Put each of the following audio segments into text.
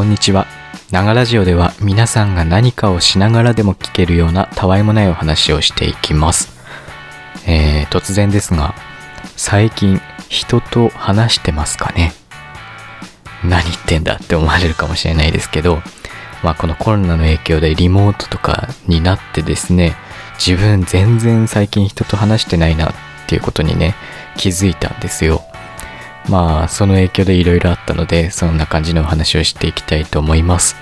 こんにちは。ながラジオでは皆さんが何かをしながらでも聞けるようなたわいもないお話をしていきます。えー、突然ですが、最近人と話してますかね？何言ってんだって思われるかもしれないですけど、まあこのコロナの影響でリモートとかになってですね、自分全然最近人と話してないなっていうことにね、気づいたんですよ。まあその影響でいろいろあったので、そんな感じのお話をしていきたいと思います。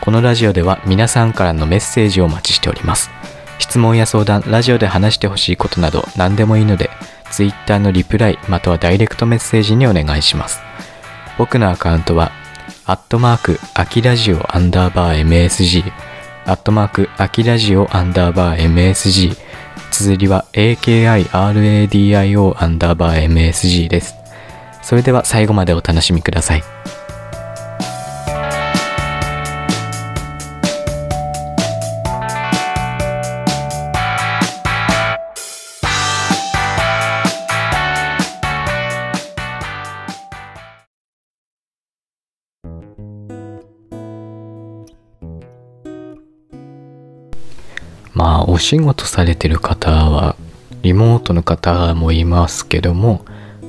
このラジオでは皆さんからのメッセージをお待ちしております。質問や相談、ラジオで話してほしいことなど何でもいいので、Twitter のリプライまたはダイレクトメッセージにお願いします。僕のアカウントは、アットマーク、アキラジオアンダーバー MSG、アットマーク、アキラジオアンダーバー MSG、綴りは AKIRADIO アンダーバー MSG です。それでは最後までお楽しみください。まあお仕事されてる方はリモートの方もいますけども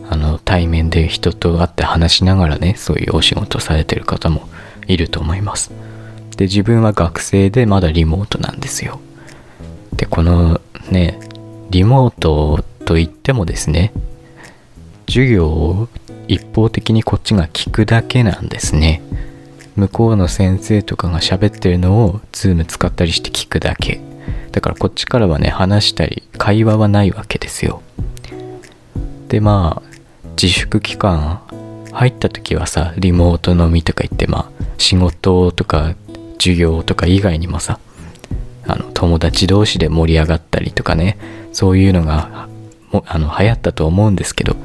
あの対面で人と会って話しながらねそういうお仕事されてる方もいると思います。で自分は学生でまだリモートなんですよ。でこのねリモートといってもですね授業を一方的にこっちが聞くだけなんですね。向こうの先生とかが喋ってるのを Zoom 使ったりして聞くだけ。だからこっちからはね話したり会話はないわけですよ。でまあ自粛期間入った時はさリモート飲みとか言ってまあ仕事とか授業とか以外にもさあの友達同士で盛り上がったりとかねそういうのがもあの流行ったと思うんですけど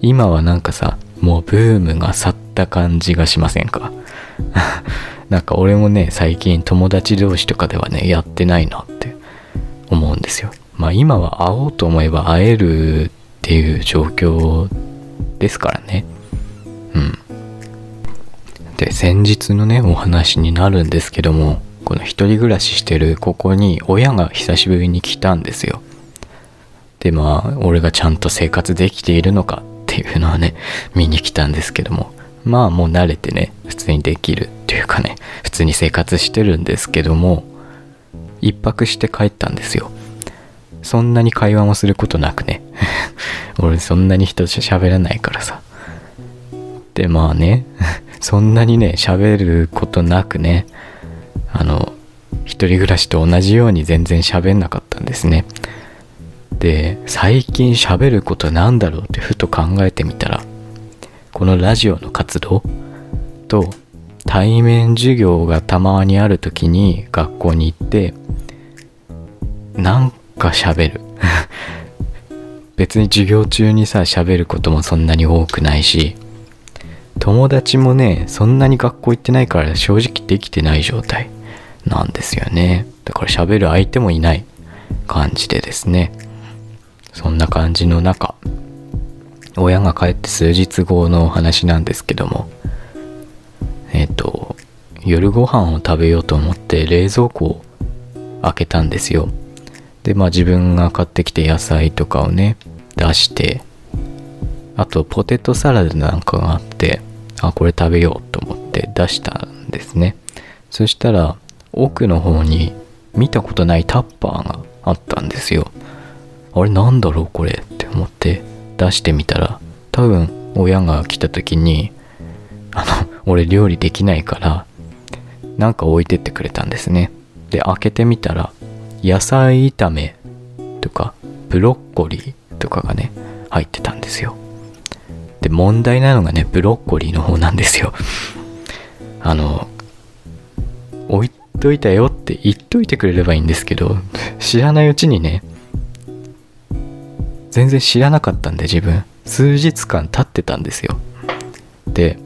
今はなんかさもうブームが去った感じがしませんか？なんか俺もね最近友達同士とかではねやってないなって思うんですよ。まあ今は会おうと思えば会えるっていう状況ですからね。うん。で先日のねお話になるんですけどもこの一人暮らししてるここに親が久しぶりに来たんですよ。でまあ俺がちゃんと生活できているのかっていうのはね見に来たんですけども。まあもう慣れてね普通にできるっていうかね普通に生活してるんですけども一泊して帰ったんですよ。そんなに会話もすることなくね。俺そんなに人と喋らないからさ。でまあね。そんなにね喋ることなくね。あの一人暮らしと同じように全然喋んなかったんですね。で最近喋ることなんだろうってふと考えてみたらこのラジオの活動と対面授業がたまにある時に学校に行ってなんか喋る。別に授業中にさ喋ることもそんなに多くないし友達もねそんなに学校行ってないから正直できてない状態なんですよね。だから喋る相手もいない感じでですね。そんな感じの中親が帰って数日後のお話なんですけどもえっ、と夜ご飯を食べようと思って冷蔵庫を開けたんですよ。でまあ自分が買ってきて野菜とかをね出してあとポテトサラダなんかがあってあこれ食べようと思って出したんですね。そしたら奥の方に見たことないタッパーがあったんですよ。あれなんだろうこれって思って出してみたら多分親が来た時にあの 俺料理できないからなんか置いてってくれたんですね。で開けてみたら野菜炒めとかブロッコリーとかがね入ってたんですよ。で問題なのがねブロッコリーの方なんですよ。あの置いといたよって言っといてくれればいいんですけど知らないうちにね全然知らなかったんで自分。数日間経ってたんですよ。で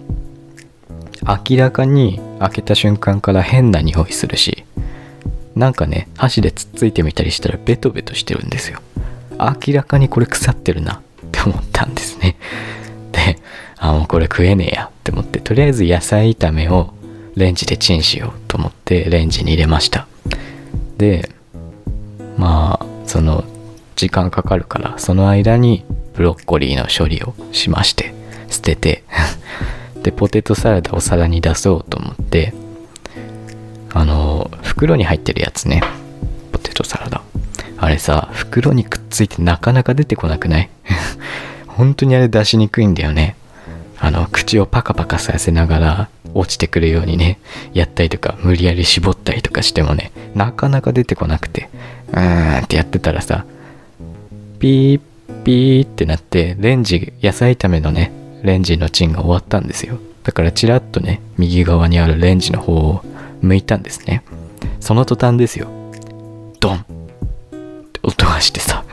明らかに開けた瞬間から変な匂いするしなんかね箸でつっついてみたりしたらベトベトしてるんですよ。明らかにこれ腐ってるなって思ったんですね。であもうこれ食えねえやって思ってとりあえず野菜炒めをレンジでチンしようと思ってレンジに入れました。でまあその時間かかるからその間にブロッコリーの処理をしまして捨てて。でポテトサラダを皿に出そうと思ってあの袋に入ってるやつね。ポテトサラダ。あれさ袋にくっついてなかなか出てこなくない？本当にあれ出しにくいんだよね。あの口をパカパカさせながら落ちてくるようにねやったりとか無理やり絞ったりとかしてもねなかなか出てこなくて。うーんってやってたらさピーピーってなってレンジ野菜炒めのねレンジのチンが終わったんですよ。だからチラッとね右側にあるレンジの方を向いたんですね。その途端ですよ。ドン。って音がしてさ。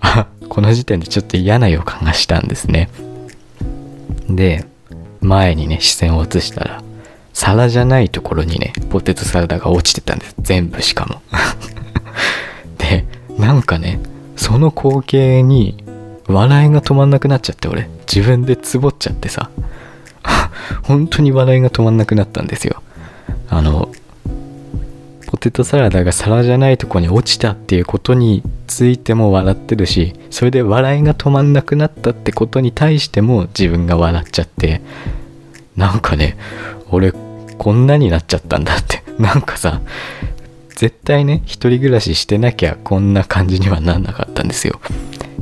この時点でちょっと嫌な予感がしたんですね。で前にね視線を移したら皿じゃないところにねポテトサラダが落ちてたんです。全部しかも。でなんかねその光景に笑いが止まんなくなっちゃって俺。自分でつぼっちゃってさ。本当に笑いが止まんなくなったんですよ。あのポテトサラダが皿じゃないとこに落ちたっていうことについても笑ってるしそれで笑いが止まんなくなったってことに対しても自分が笑っちゃってなんかね俺こんなになっちゃったんだって。なんかさ絶対ね一人暮らししてなきゃこんな感じにはなんなかったんですよ。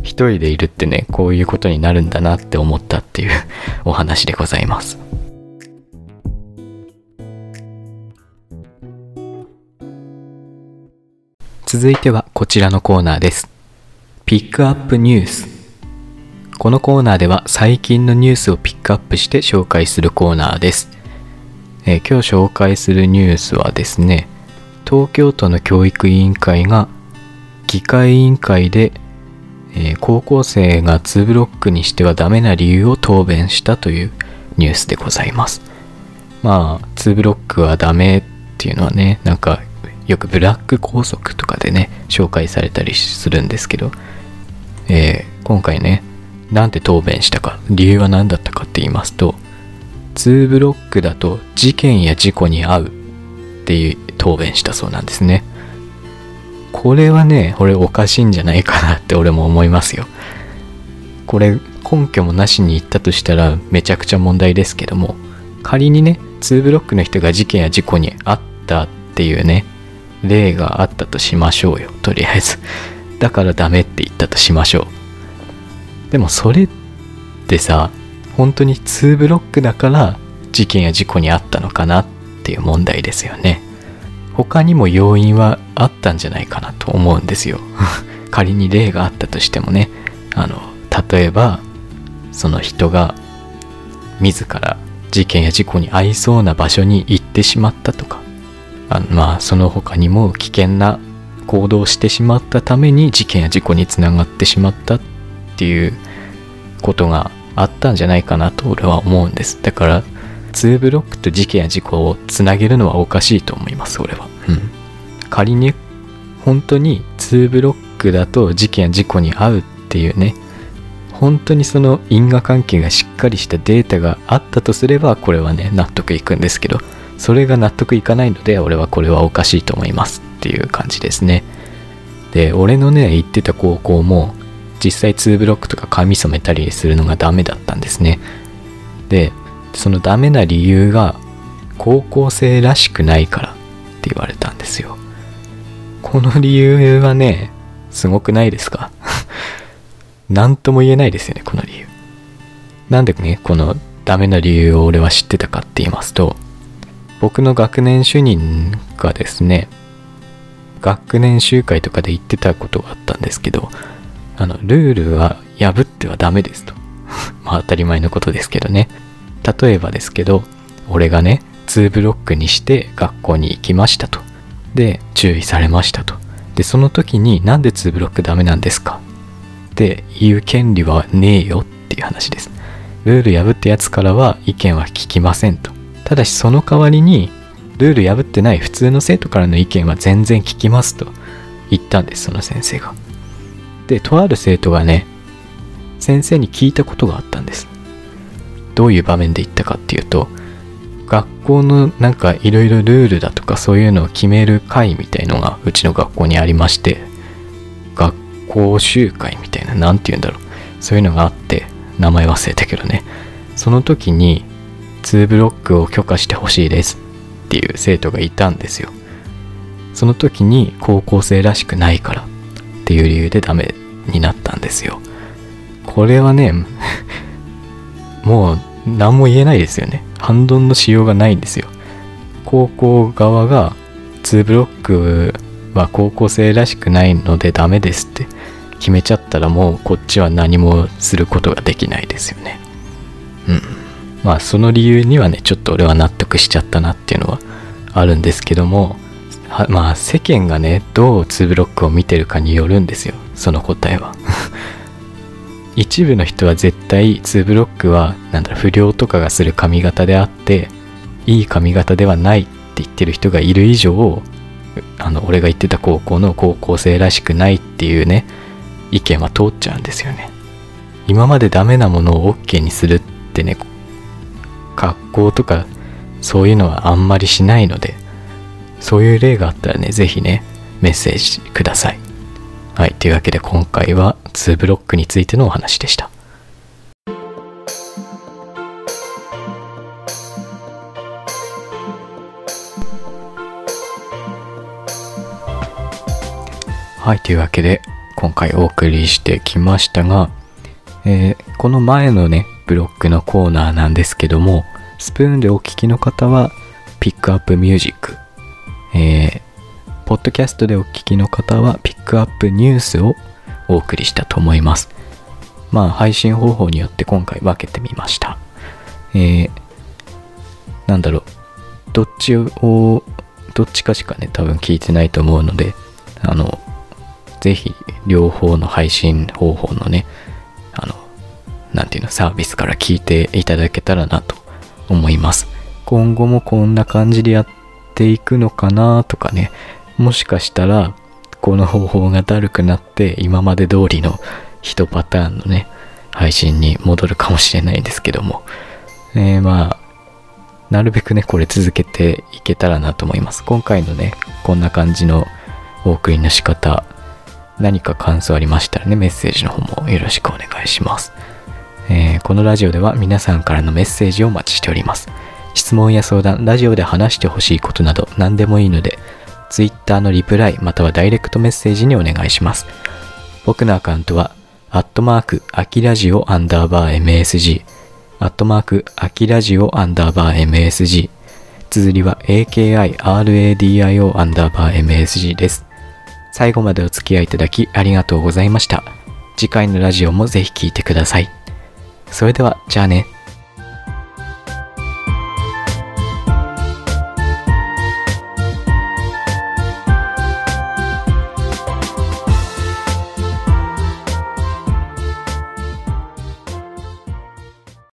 一人でいるってねこういうことになるんだなって思ったっていうお話でございます。続いてはこちらのコーナーです。ピックアップニュース。このコーナーでは最近のニュースをピックアップして紹介するコーナーです、え今日紹介するニュースはですね東京都の教育委員会が議会委員会で、え高校生が2ブロックにしてはダメな理由を答弁したというニュースでございます。まあ2ブロックはダメっていうのはねなんかよくブラック校則とかでね紹介されたりするんですけど、えー今回ねなんて答弁したか理由は何だったかって言いますと2ブロックだと事件や事故に遭うっていう答弁したそうなんですね。これはね俺おかしいんじゃないかなって俺も思いますよ。これ根拠もなしに言ったとしたらめちゃくちゃ問題ですけども仮にね2ブロックの人が事件や事故に遭ったっていうね例があったとしましょうよ。とりあえず。だからダメって言ったとしましょう。でもそれってさ本当に2ブロックだから事件や事故に遭ったのかなっていう問題ですよね。他にも要因はあったんじゃないかなと思うんですよ。仮に例があったとしてもね。あの例えばその人が自ら事件や事故に遭いそうな場所に行ってしまったとか。あのまあその他にも危険な行動をしてしまったために事件や事故につながってしまったっていうことがあったんじゃないかなと俺は思うんです。だから2ブロックと事件や事故をつなげるのはおかしいと思います俺は、うん、仮に本当に2ブロックだと事件や事故に遭うっていうね本当にその因果関係がしっかりしたデータがあったとすればこれはね納得いくんですけどそれが納得いかないので俺はこれはおかしいと思いますっていう感じですね。で俺のね行ってた高校も実際2ブロックとか髪染めたりするのがダメだったんですね。でそのダメな理由が高校生らしくないからって言われたんですよ。この理由はねすごくないですか？何とも言えないですよねこの理由。なんでねこのダメな理由を俺は知ってたかって言いますと僕の学年主任がですね学年集会とかで言ってたことがあったんですけどあのルールは破ってはダメですと。まあ当たり前のことですけどね。例えばですけど俺がね2ブロックにして学校に行きましたと。で注意されましたと。でその時になんで2ブロックダメなんですか？って言う権利はねえよっていう話です。ルール破ったやつからは意見は聞きませんと。ただしその代わりにルール破ってない普通の生徒からの意見は全然聞きますと言ったんですその先生が。でとある生徒がね先生に聞いたことがあったんです。どういう場面で言ったかっていうと学校のなんかいろいろルールだとかそういうのを決める会みたいのがうちの学校にありまして学校集会みたいな何て言うんだろう。そういうのがあって名前忘れたけどね。その時に2ブロックを許可してほしいですっていう生徒がいたんですよ。その時に高校生らしくないからっていう理由でダメになったんですよ。これはね もう何も言えないですよね。反論のしようがないんですよ。高校側が2ブロックは高校生らしくないのでダメですって決めちゃったらもうこっちは何もすることができないですよね。うん。まあその理由にはねちょっと俺は納得しちゃったなっていうのはあるんですけどもまあ世間がねどう2ブロックを見てるかによるんですよ。その答えは。一部の人は絶対2ブロックはなんだろ不良とかがする髪型であっていい髪型ではないって言ってる人がいる以上あの俺が言ってた高校の高校生らしくないっていうね意見は通っちゃうんですよね。今までダメなものを OK にするってね学校とかそういうのはあんまりしないのでそういう例があったらね是非ねメッセージください。はいというわけで今回は2ブロックについてのお話でした。はいというわけで今回お送りしてきましたが、えー、この前のねブロックのコーナーなんですけどもスプーンでお聞きの方はピックアップミュージック、えー、ポッドキャストでお聞きの方はピックアップニュースをお送りしたと思います。まあ配信方法によって今回分けてみました。えー、なんだろう、どっちを、どっちかしかね、多分聞いてないと思うので、あの、ぜひ両方の配信方法のね、あの、なんていうの、サービスから聞いていただけたらなと思います。今後もこんな感じでやっていくのかなとかね、もしかしたら、この方法がだるくなって今まで通りの1パターンのね、配信に戻るかもしれないんですけども、えー、まあ、なるべくね、これ続けていけたらなと思います。今回のね、こんな感じのお送りの仕方、何か感想ありましたらね、メッセージの方もよろしくお願いします。えー、このラジオでは皆さんからのメッセージをお待ちしております。質問や相談、ラジオで話してほしいことなど何でもいいので、Twitter のリプライまたはダイレクトメッセージにお願いします。僕のアカウントは、アットマーク、アキラジオアンダーバー MSG、アットマーク、アキラジオアンダーバー MSG、綴りは AKIRADIO アンダーバー MSG です。最後までお付き合いいただきありがとうございました。次回のラジオもぜひ聴いてください。それでは、じゃあね。